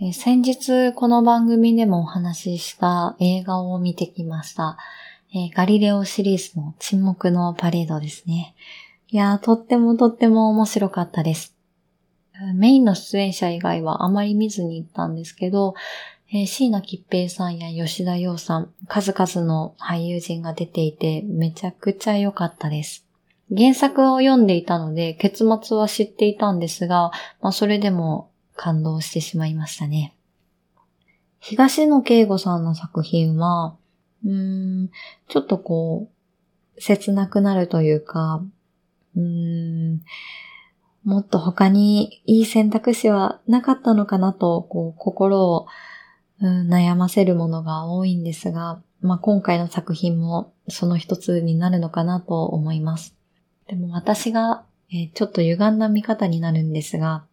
え、先日この番組でもお話しした映画を見てきました。え、ガリレオシリーズの沈黙のパレードですね。いやー、とってもとっても面白かったです。メインの出演者以外はあまり見ずに行ったんですけど、えー、椎名吉平さんや吉田洋さん、数々の俳優陣が出ていて、めちゃくちゃ良かったです。原作を読んでいたので、結末は知っていたんですが、まあ、それでも感動してしまいましたね。東野圭吾さんの作品は、うん、ちょっとこう、切なくなるというか、うん、もっと他にいい選択肢はなかったのかなと、こう、心を、うん、悩ませるものが多いんですが、まあ、今回の作品もその一つになるのかなと思います。でも私が、えー、ちょっと歪んだ見方になるんですが、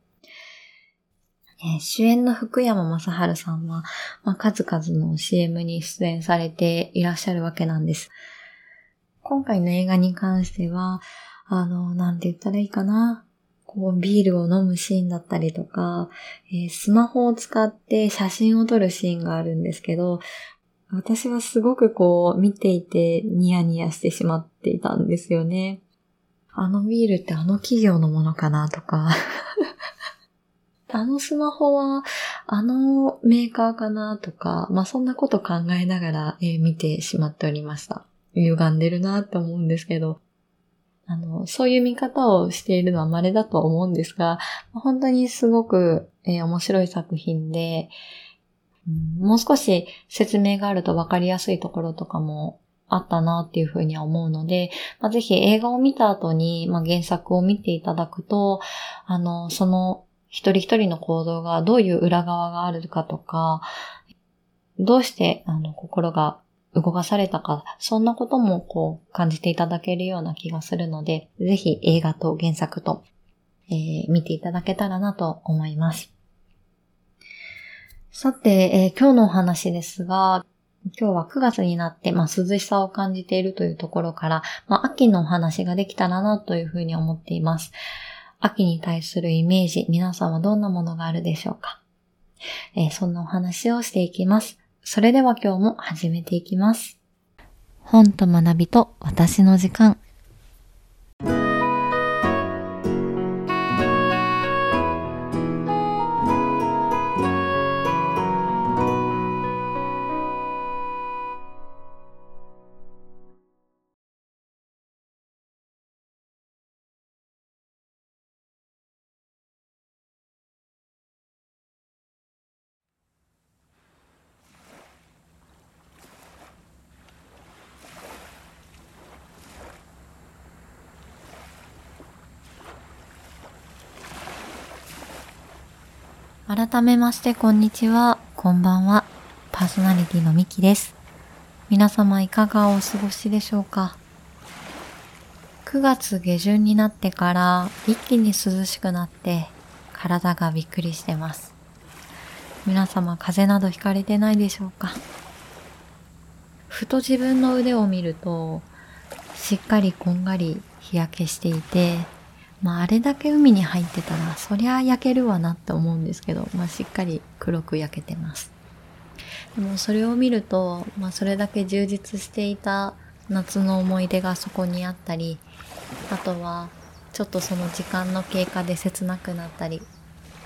えー、主演の福山雅治さんは、まあ、数々の CM に出演されていらっしゃるわけなんです。今回の映画に関しては、あの、なんて言ったらいいかな。こう、ビールを飲むシーンだったりとか、えー、スマホを使って写真を撮るシーンがあるんですけど、私はすごくこう、見ていてニヤニヤしてしまっていたんですよね。あのビールってあの企業のものかなとか あのスマホはあのメーカーかなとか、まあそんなこと考えながら、えー、見てしまっておりました。歪んでるなって思うんですけど、あの、そういう見方をしているのは稀だと思うんですが、本当にすごく、えー、面白い作品で、うん、もう少し説明があると分かりやすいところとかもあったなっていうふうには思うので、まあ、ぜひ映画を見た後に、まあ、原作を見ていただくと、あの、その一人一人の行動がどういう裏側があるかとか、どうしてあの心が動かされたか、そんなこともこう感じていただけるような気がするので、ぜひ映画と原作と、えー、見ていただけたらなと思います。さて、えー、今日のお話ですが、今日は9月になって、まあ、涼しさを感じているというところから、まあ、秋のお話ができたらなというふうに思っています。秋に対するイメージ、皆さんはどんなものがあるでしょうか、えー、そんなお話をしていきます。それでは今日も始めていきます。本と学びと私の時間。改めましてこんにちは、こんばんは。パーソナリティのミキです。皆様いかがお過ごしでしょうか ?9 月下旬になってから一気に涼しくなって体がびっくりしてます。皆様風邪などひかれてないでしょうか？ふと自分の腕を見るとしっかりこんがり日焼けしていてまあ、あれだけ海に入ってたら、そりゃ焼けるわなって思うんですけど、まあ、しっかり黒く焼けてます。でもそれを見ると、まあ、それだけ充実していた夏の思い出がそこにあったり、あとは、ちょっとその時間の経過で切なくなったり、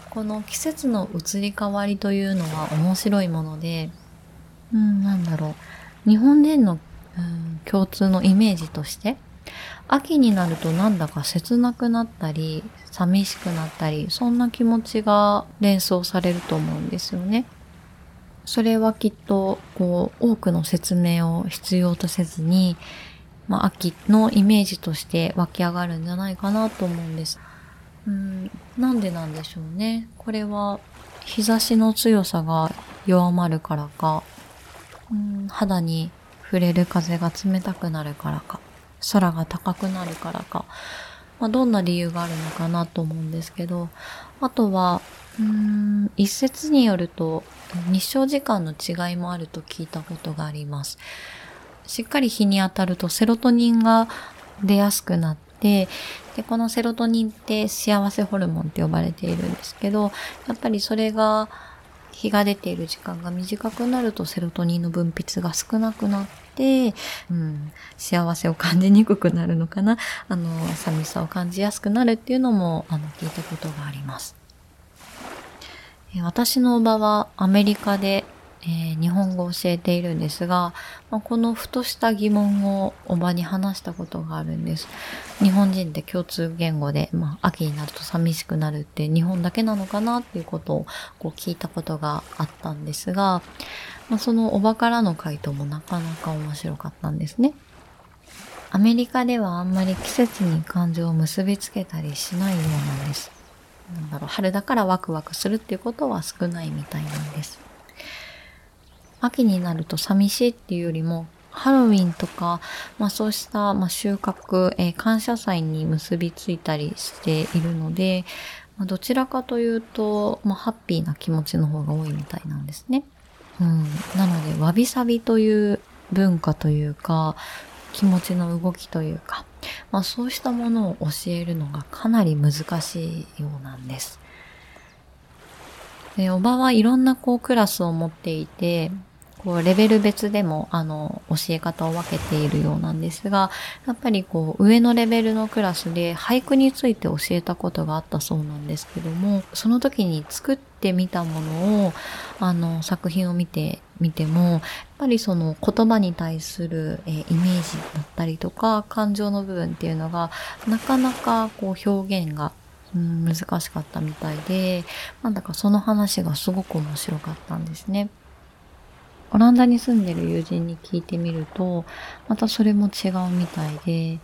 この季節の移り変わりというのは面白いもので、うん、なんだろう。日本人の、うん、共通のイメージとして、秋になるとなんだか切なくなったり、寂しくなったり、そんな気持ちが連想されると思うんですよね。それはきっと、こう、多くの説明を必要とせずに、まあ、秋のイメージとして湧き上がるんじゃないかなと思うんです。うん、なんでなんでしょうね。これは、日差しの強さが弱まるからか、うん、肌に触れる風が冷たくなるからか。空が高くなるからか、まあ、どんな理由があるのかなと思うんですけど、あとは、うーん、一説によると、日照時間の違いもあると聞いたことがあります。しっかり日に当たるとセロトニンが出やすくなって、で、このセロトニンって幸せホルモンって呼ばれているんですけど、やっぱりそれが日が出ている時間が短くなるとセロトニンの分泌が少なくなって、うん、幸せを感じにくくなるのかな。あの、寂しさを感じやすくなるっていうのも、あの、聞いたことがあります。私の場はアメリカでえー、日本語を教えているんですが、まあ、このふとした疑問をおばに話したことがあるんです。日本人って共通言語で、まあ、秋になると寂しくなるって日本だけなのかなっていうことをこう聞いたことがあったんですが、まあ、そのおばからの回答もなかなか面白かったんですね。アメリカではあんまり季節に感情を結びつけたりしないようなんです。なんだろう、春だからワクワクするっていうことは少ないみたいなんです。秋になると寂しいっていうよりも、ハロウィンとか、まあそうした、まあ、収穫、えー、感謝祭に結びついたりしているので、まあ、どちらかというと、まあ、ハッピーな気持ちの方が多いみたいなんですね。うん。なので、わびさびという文化というか、気持ちの動きというか、まあそうしたものを教えるのがかなり難しいようなんです。で、おばはいろんなこうクラスを持っていて、こう、レベル別でも、あの、教え方を分けているようなんですが、やっぱりこう、上のレベルのクラスで俳句について教えたことがあったそうなんですけども、その時に作ってみたものを、あの、作品を見てみても、やっぱりその言葉に対する、えー、イメージだったりとか、感情の部分っていうのが、なかなかこう、表現がうん、難しかったみたいで、なんだかその話がすごく面白かったんですね。オランダに住んでる友人に聞いてみると、またそれも違うみたいで、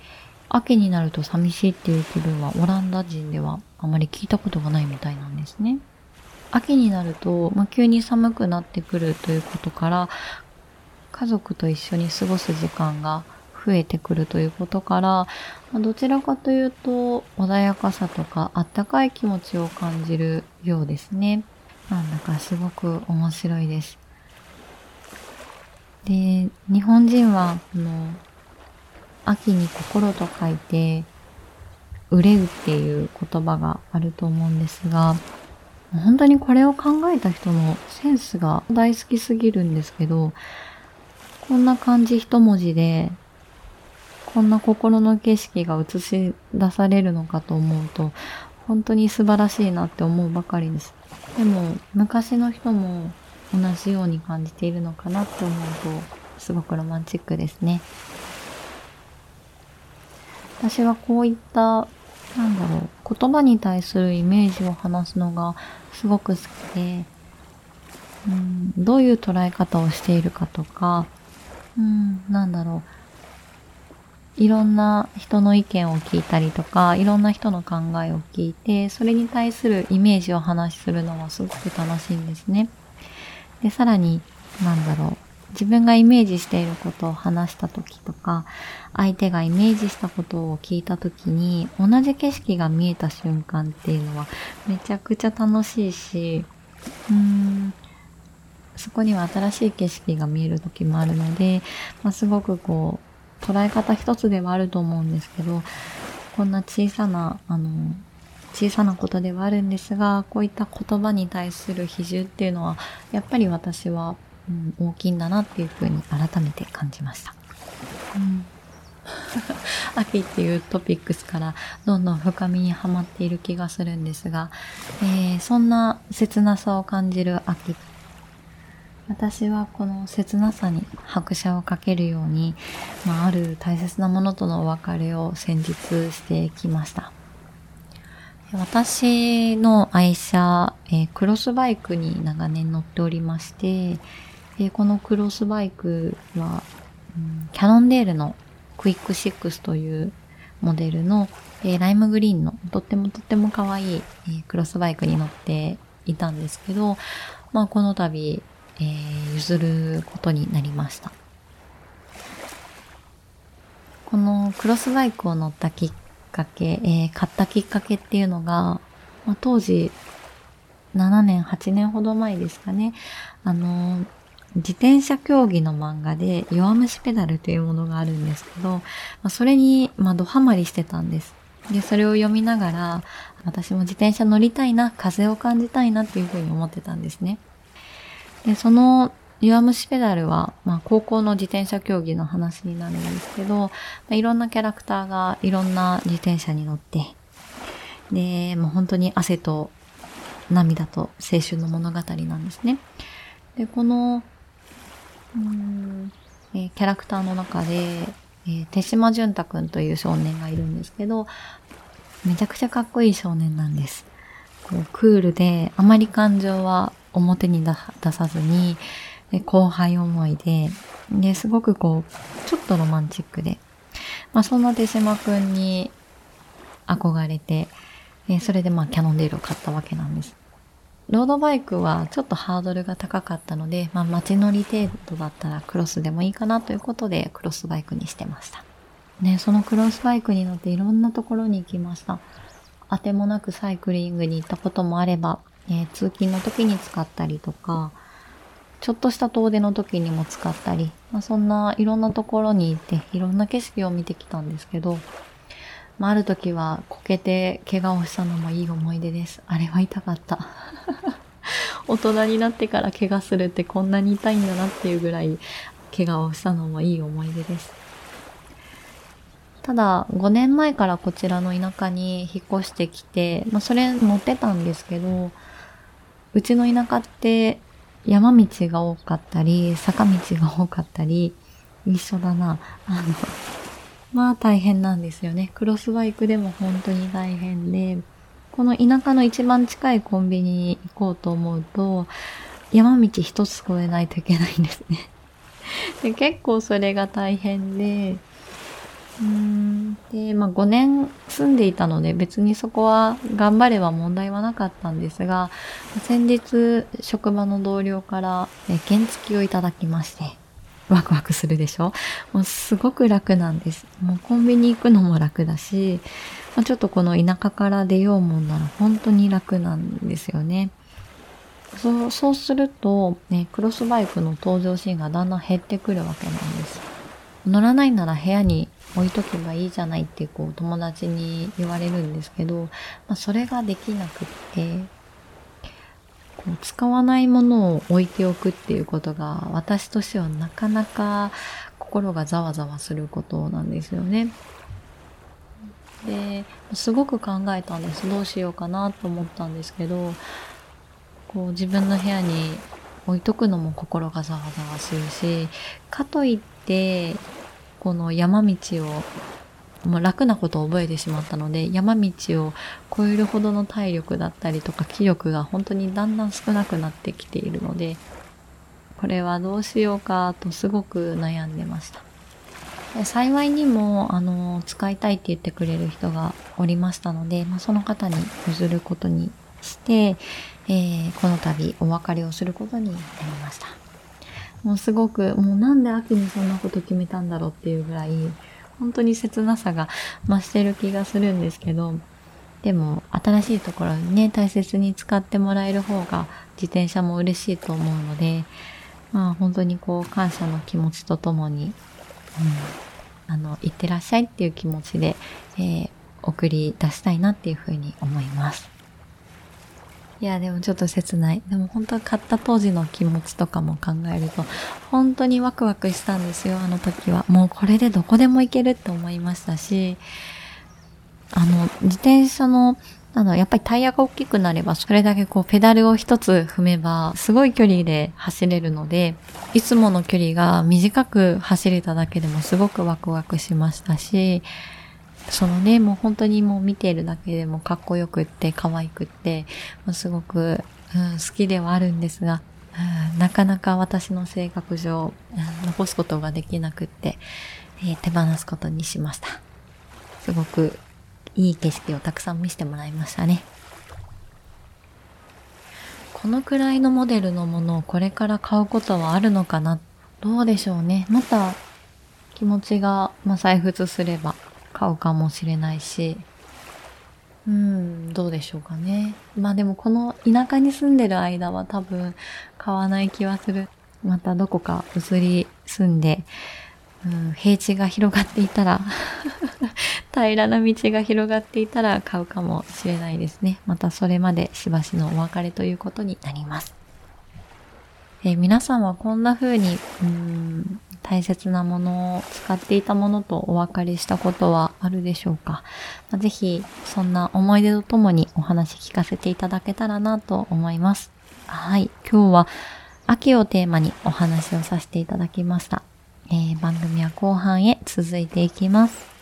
秋になると寂しいっていう気分はオランダ人ではあまり聞いたことがないみたいなんですね。秋になると、まあ、急に寒くなってくるということから、家族と一緒に過ごす時間が増えてくるということから、まあ、どちらかというと穏やかさとかあったかい気持ちを感じるようですね。なんだかすごく面白いです。で、日本人は、この、秋に心と書いて、憂うっていう言葉があると思うんですが、本当にこれを考えた人のセンスが大好きすぎるんですけど、こんな漢字一文字で、こんな心の景色が映し出されるのかと思うと、本当に素晴らしいなって思うばかりです。でも、昔の人も同じように感じているのかなって思うとすごくロマンチックですね。私はこういったなんだろう言葉に対するイメージを話すのがすごく好きで、うん、どういう捉え方をしているかとか、うん、なんだろういろんな人の意見を聞いたりとか、いろんな人の考えを聞いて、それに対するイメージを話しするのはすごく楽しいんですね。で、さらに、なんだろう。自分がイメージしていることを話した時とか、相手がイメージしたことを聞いた時に、同じ景色が見えた瞬間っていうのは、めちゃくちゃ楽しいし、うーん、そこには新しい景色が見える時もあるので、まあ、すごくこう、捉え方一つではあると思うんですけど、こんな小さな、あの、小さなことではあるんですが、こういった言葉に対する比重っていうのは、やっぱり私は、うん、大きいんだなっていうふうに改めて感じました。うん、秋っていうトピックスからどんどん深みにはまっている気がするんですが、えー、そんな切なさを感じる秋。私はこの切なさに拍車をかけるように、まあ、ある大切なものとのお別れを先日してきました。私の愛車、えー、クロスバイクに長年乗っておりまして、え、このクロスバイクは、うん、キャノンデールのクイック6というモデルの、えー、ライムグリーンのとってもとっても可愛い、えー、クロスバイクに乗っていたんですけど、まあこの度、えー、譲ることになりました。このクロスバイクを乗ったきっかけ、えー、買ったきっかけっていうのが、まあ、当時、7年、8年ほど前ですかね。あの、自転車競技の漫画で弱虫ペダルというものがあるんですけど、まあ、それに、まあ、ドハマりしてたんです。で、それを読みながら、私も自転車乗りたいな、風を感じたいなっていうふうに思ってたんですね。で、その弱虫ペダルは、まあ、高校の自転車競技の話になるんですけど、まあ、いろんなキャラクターがいろんな自転車に乗って、で、もう本当に汗と涙と青春の物語なんですね。で、この、うんえー、キャラクターの中で、えー、手島淳太くんという少年がいるんですけど、めちゃくちゃかっこいい少年なんです。こうクールで、あまり感情は表に出さずに、で後輩思いで、で、すごくこう、ちょっとロマンチックで、まあそんな手島くんに憧れて、えそれでまあキャノンデールを買ったわけなんです。ロードバイクはちょっとハードルが高かったので、まあ街乗り程度だったらクロスでもいいかなということでクロスバイクにしてました。ね、そのクロスバイクに乗っていろんなところに行きました。あてもなくサイクリングに行ったこともあれば、えー、通勤の時に使ったりとか、ちょっとした遠出の時にも使ったり、まあ、そんないろんなところに行っていろんな景色を見てきたんですけど、まあ、ある時はこけて怪我をしたのもいい思い出です。あれは痛かった。大人になってから怪我するってこんなに痛いんだなっていうぐらい怪我をしたのもいい思い出です。ただ、5年前からこちらの田舎に引っ越してきて、まあ、それ乗ってたんですけど、うちの田舎って山道が多かったり、坂道が多かったり、一緒だな。あの、まあ大変なんですよね。クロスバイクでも本当に大変で、この田舎の一番近いコンビニに行こうと思うと、山道一つ越えないといけないんですね。で結構それが大変で、うんで、まあ5年住んでいたので別にそこは頑張れば問題はなかったんですが、先日職場の同僚から原付きをいただきまして、ワクワクするでしょ？もうすごく楽なんです。もうコンビニ行くのも楽だし、まあ、ちょっとこの田舎から出ようもんなら本当に楽なんですよね。そうそうすると、ね、クロスバイクの登場シーンがだんだん減ってくるわけなんです。乗らないなら部屋に置いとけばいいじゃないってこう友達に言われるんですけど、まあ、それができなくってこう、使わないものを置いておくっていうことが私としてはなかなか心がざわざわすることなんですよね。で、すごく考えたんです。どうしようかなと思ったんですけど、こう自分の部屋に置いとくのも心がざわざわするし、かといって、この山道をもう楽なことを覚えてしまったので、山道を越えるほどの体力だったりとか気力が本当にだんだん少なくなってきているので、これはどうしようかとすごく悩んでました。幸いにも、あの、使いたいって言ってくれる人がおりましたので、まあ、その方に譲ることにして、えー、この度お別れをすることになりました。もうすごく、もうなんで秋にそんなこと決めたんだろうっていうぐらい、本当に切なさが増してる気がするんですけど、でも新しいところにね、大切に使ってもらえる方が自転車も嬉しいと思うので、まあ本当にこう感謝の気持ちとともに、うん、あの、行ってらっしゃいっていう気持ちで、えー、送り出したいなっていうふうに思います。いや、でもちょっと切ない。でも本当買った当時の気持ちとかも考えると、本当にワクワクしたんですよ、あの時は。もうこれでどこでも行けるって思いましたし、あの、自転車の、あの、やっぱりタイヤが大きくなれば、それだけこう、ペダルを一つ踏めば、すごい距離で走れるので、いつもの距離が短く走れただけでもすごくワクワクしましたし、そのね、もう本当にもう見ているだけでもかっこよくって可愛くって、もうすごく、うん、好きではあるんですが、うん、なかなか私の性格上、うん、残すことができなくって、えー、手放すことにしました。すごくいい景色をたくさん見せてもらいましたね。このくらいのモデルのものをこれから買うことはあるのかな？どうでしょうね。また気持ちが、まあ、再沸すれば買うかもしれないし、うん、どうでしょうかね。まあでもこの田舎に住んでる間は多分買わない気はする。またどこか移り住んで、うん、平地が広がっていたら 平らな道が広がっていたら買うかもしれないですね。またそれまでしばしのお別れということになります。えー、皆さんはこんな風に、うん、大切なものを使っていたものとお分かりしたことはあるでしょうか、まあ、ぜひ、そんな思い出とともにお話聞かせていただけたらなと思います。はい。今日は秋をテーマにお話をさせていただきました。えー、番組は後半へ続いていきます。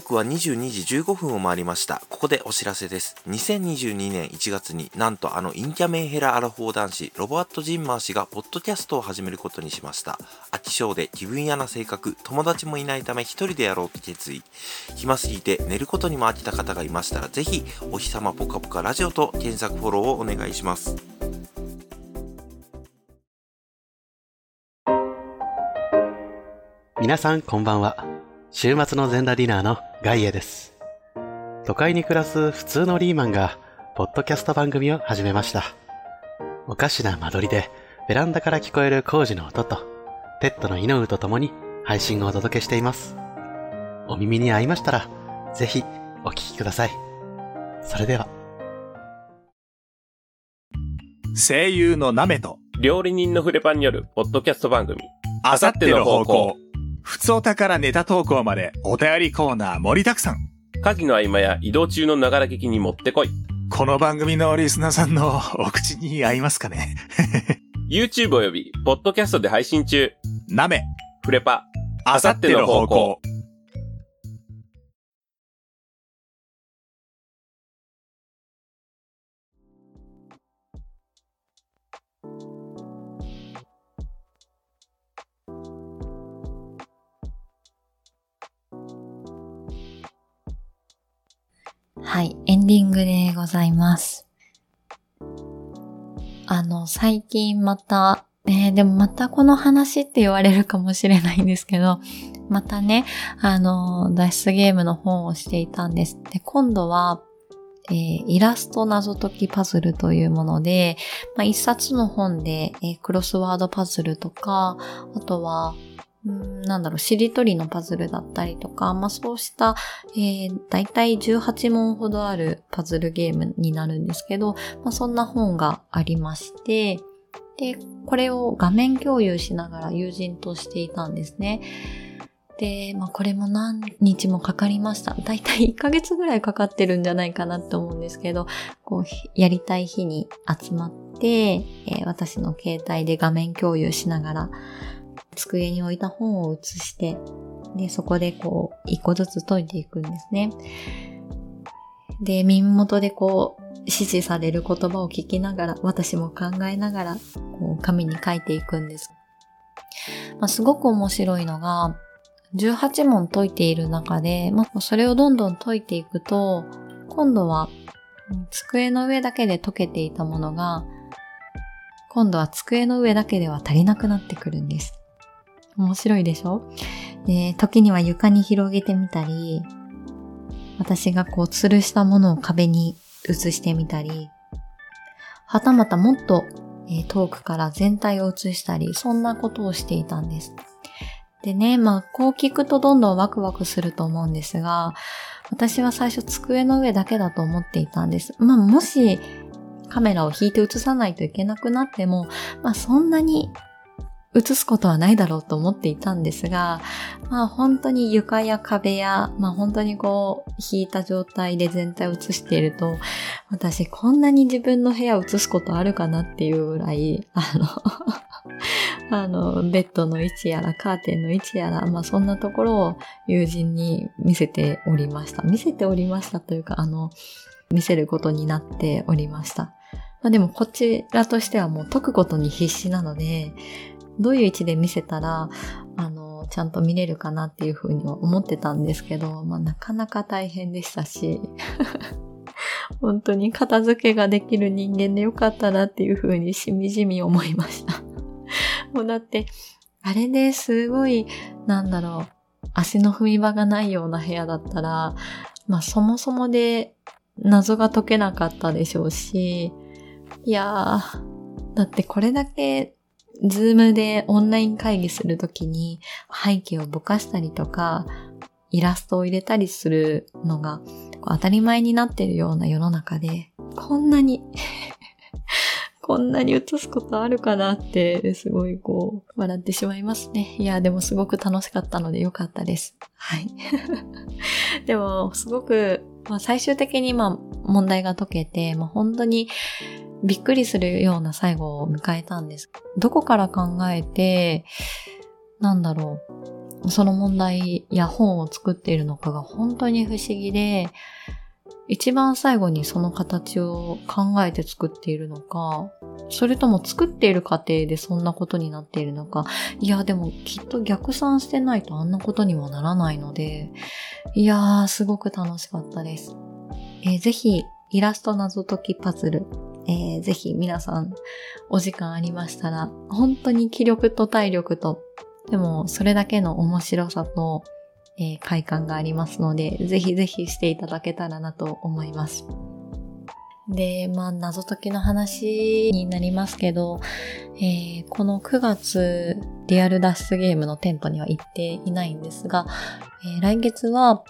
刻は22時15分を回りました。ここでお知らせです。2022年1月になんとあのインキャメンヘラアラフォー男子、ロボアット・ジンマー氏がポッドキャストを始めることにしました。飽き性で気分屋な性格、友達もいないため一人でやろうと決意。暇すぎて寝ることにも飽きた方がいましたら、ぜひ、お日様ぽかぽかラジオと検索フォローをお願いします。皆さんこんばんは。週末の全裸ディナーのガイエです。都会に暮らす普通のリーマンが、ポッドキャスト番組を始めました。おかしな間取りで、ベランダから聞こえる工事の音と、ペットのイノウと共に配信をお届けしています。お耳に合いましたら、ぜひお聞きください。それでは。声優のナメと料理人のフレパンによるポッドキャスト番組あさっての方向ふつおたからネタ投稿までお便りコーナー盛りだくさん。家事の合間や移動中のながら聞きに持ってこい。この番組のリスナーさんのお口に合いますかね ?YouTube および、ポッドキャストで配信中。なめ、フレパ、あさっての方向。はい、エンディングでございます。あの、最近また、え、でもまたこの話って言われるかもしれないんですけど、またね、あの、脱出ゲームの本をしていたんです。で、今度は、えー、イラスト謎解きパズルというもので、まあ、一冊の本で、えー、クロスワードパズルとか、あとは、なんだろう、しりとりのパズルだったりとか、まあそうした、えー、だいたい18問ほどあるパズルゲームになるんですけど、まあそんな本がありまして、で、これを画面共有しながら友人としていたんですね。で、まあこれも何日もかかりました。だいたい1ヶ月ぐらいかかってるんじゃないかなって思うんですけど、こう、やりたい日に集まって、えー、私の携帯で画面共有しながら、机に置いた本を写して、で、そこでこう、一個ずつ解いていくんですね。で、耳元でこう、指示される言葉を聞きながら、私も考えながら、こう、紙に書いていくんです。まあ、すごく面白いのが、18問解いている中で、まあ、それをどんどん解いていくと、今度は、机の上だけで解けていたものが、今度は机の上だけでは足りなくなってくるんです。面白いでしょ？で、時には床に広げてみたり、私がこう吊るしたものを壁に映してみたり、はたまたもっと、え、遠くから全体を映したり、そんなことをしていたんです。でね、まあ、こう聞くとどんどんワクワクすると思うんですが、私は最初机の上だけだと思っていたんです。まあ、もしカメラを引いて映さないといけなくなっても、まあ、そんなに映すことはないだろうと思っていたんですが、まあ本当に床や壁や、まあ本当にこう引いた状態で全体を映していると、私こんなに自分の部屋を映すことあるかなっていうぐらい、あの あの、ベッドの位置やらカーテンの位置やら、まあそんなところを友人に見せておりました。見せておりましたというか、あの、見せることになっておりました。まあでもこちらとしてはもう解くことに必死なので、どういう位置で見せたら、あの、ちゃんと見れるかなっていうふうには思ってたんですけど、まあなかなか大変でしたし、本当に片付けができる人間でよかったなっていうふうにしみじみ思いました。もうだって、あれですごい、なんだろう、足の踏み場がないような部屋だったら、まあそもそもで謎が解けなかったでしょうし、いやー、だってこれだけ、ズームでオンライン会議するときに背景をぼかしたりとか、イラストを入れたりするのが当たり前になっているような世の中で、こんなに こんなに映すことあるかなって、すごいこう、笑ってしまいますね。いや、でもすごく楽しかったのでよかったです。はい。でも、すごく、まあ、最終的にまあ、問題が解けて、まあ、本当にびっくりするような最後を迎えたんです。どこから考えて、なんだろう、その問題や本を作っているのかが本当に不思議で、一番最後にその形を考えて作っているのか、それとも作っている過程でそんなことになっているのか、いや、でもきっと逆算してないとあんなことにはならないので、いやー、すごく楽しかったです。えー、ぜひ、イラスト謎解きパズル、えー、ぜひ皆さんお時間ありましたら、本当に気力と体力と、でもそれだけの面白さと、えー、快感がありますので、ぜひぜひしていただけたらなと思います。で、まあ、謎解きの話になりますけど、えー、この9月、リアル脱出ゲームの店舗には行っていないんですが、えー、来月は、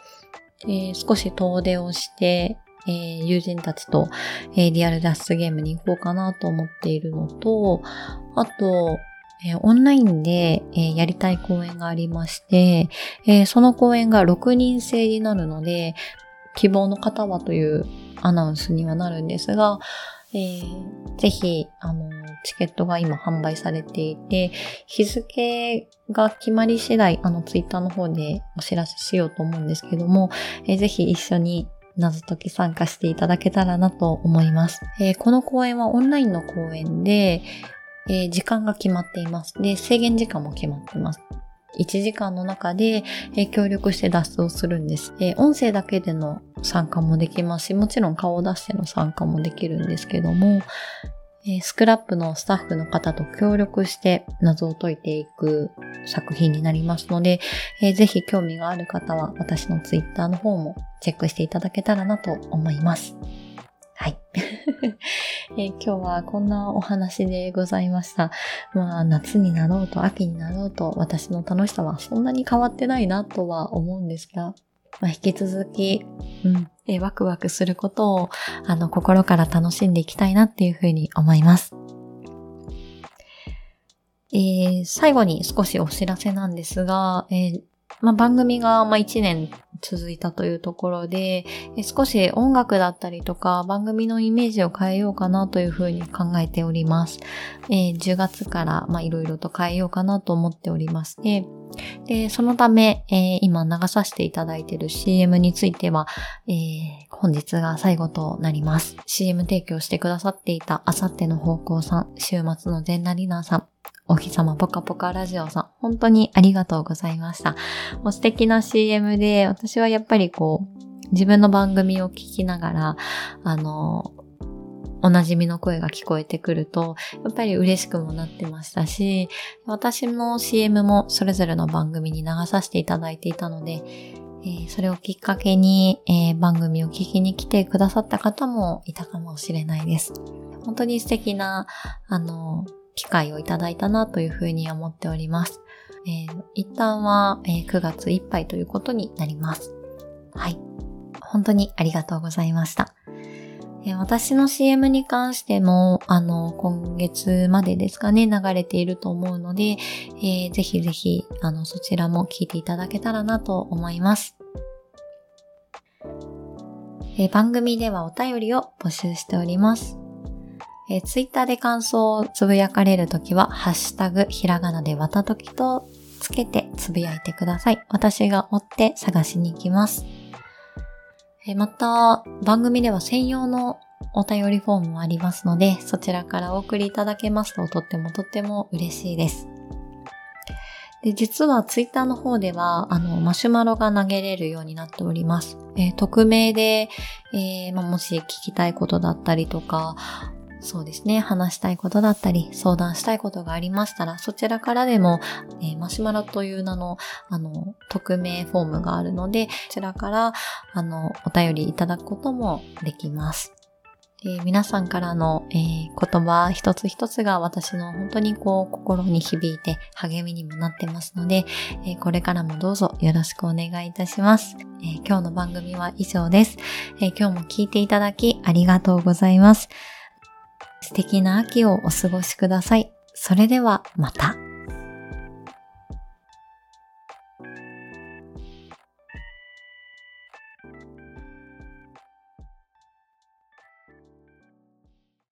えー、少し遠出をして、えー、友人たちと、えー、リアル脱出ゲームに行こうかなと思っているのと、あと、えー、オンラインで、えー、やりたい公演がありまして、えー、その公演が6人制になるので、希望の方はというアナウンスにはなるんですが、えー、ぜひ、あの、チケットが今販売されていて、日付が決まり次第、あの、ツイッターの方でお知らせしようと思うんですけども、えー、ぜひ一緒に謎解き参加していただけたらなと思います。えー、この公演はオンラインの公演で、えー、時間が決まっています。で、制限時間も決まっています。1時間の中で、えー、協力して脱走するんです、えー、音声だけでの参加もできますし、もちろん顔を出しての参加もできるんですけども、えー、スクラップのスタッフの方と協力して謎を解いていく作品になりますので、えー、ぜひ興味がある方は私のツイッターの方もチェックしていただけたらなと思います。はい。えー、今日はこんなお話でございました。まあ、夏になろうと秋になろうと私の楽しさはそんなに変わってないなとは思うんですが、まあ、引き続き、うん、えー、ワクワクすることを、あの、心から楽しんでいきたいなっていうふうに思います。えー、最後に少しお知らせなんですが、えー、まあ、番組がま1年続いたというところで、少し音楽だったりとか番組のイメージを変えようかなというふうに考えております。えー、10月からいろいろと変えようかなと思っておりまして、で、そのため、えー、今流させていただいている CM については、えー、本日が最後となります。CM 提供してくださっていたあさっての方向さん、週末の全ラリナーさん、お日様ぽかぽかラジオさん、本当にありがとうございました。もう素敵な CM で、私はやっぱりこう、自分の番組を聞きながら、あの、おなじみの声が聞こえてくると、やっぱり嬉しくもなってましたし、私の CM もそれぞれの番組に流させていただいていたので、えー、それをきっかけに、えー、番組を聞きに来てくださった方もいたかもしれないです。本当に素敵な、あの、機会をいただいたなというふうに思っております。えー、一旦は、えー、9月いっぱいということになります。はい。本当にありがとうございました。えー、私の CM に関しても、あの、今月までですかね、流れていると思うので、えー、ぜひぜひ、あの、そちらも聞いていただけたらなと思います。えー、番組ではお便りを募集しております。えー、ツイッターで感想をつぶやかれるときは、ハッシュタグ、ひらがなでわたときとつけてつぶやいてください。私が追って探しに行きます。え、また、番組では専用のお便りフォームもありますので、そちらからお送りいただけますととってもとっても嬉しいです。で、実はツイッターの方では、あの、マシュマロが投げれるようになっております。えー、匿名で、えーまあ、もし聞きたいことだったりとか、そうですね、話したいことだったり、相談したいことがありましたら、そちらからでも、えー、マシュマロという名の、あの、匿名フォームがあるので、こちらから、あの、お便りいただくこともできます。で皆さんからの、えー言葉一つ一つが私の本当にこう心に響いて励みにもなってますので、えーこれからもどうぞよろしくお願いいたします。えー今日の番組は以上です、え今日も聞いていただきありがとうございます。素敵な秋をお過ごしください。それではまた。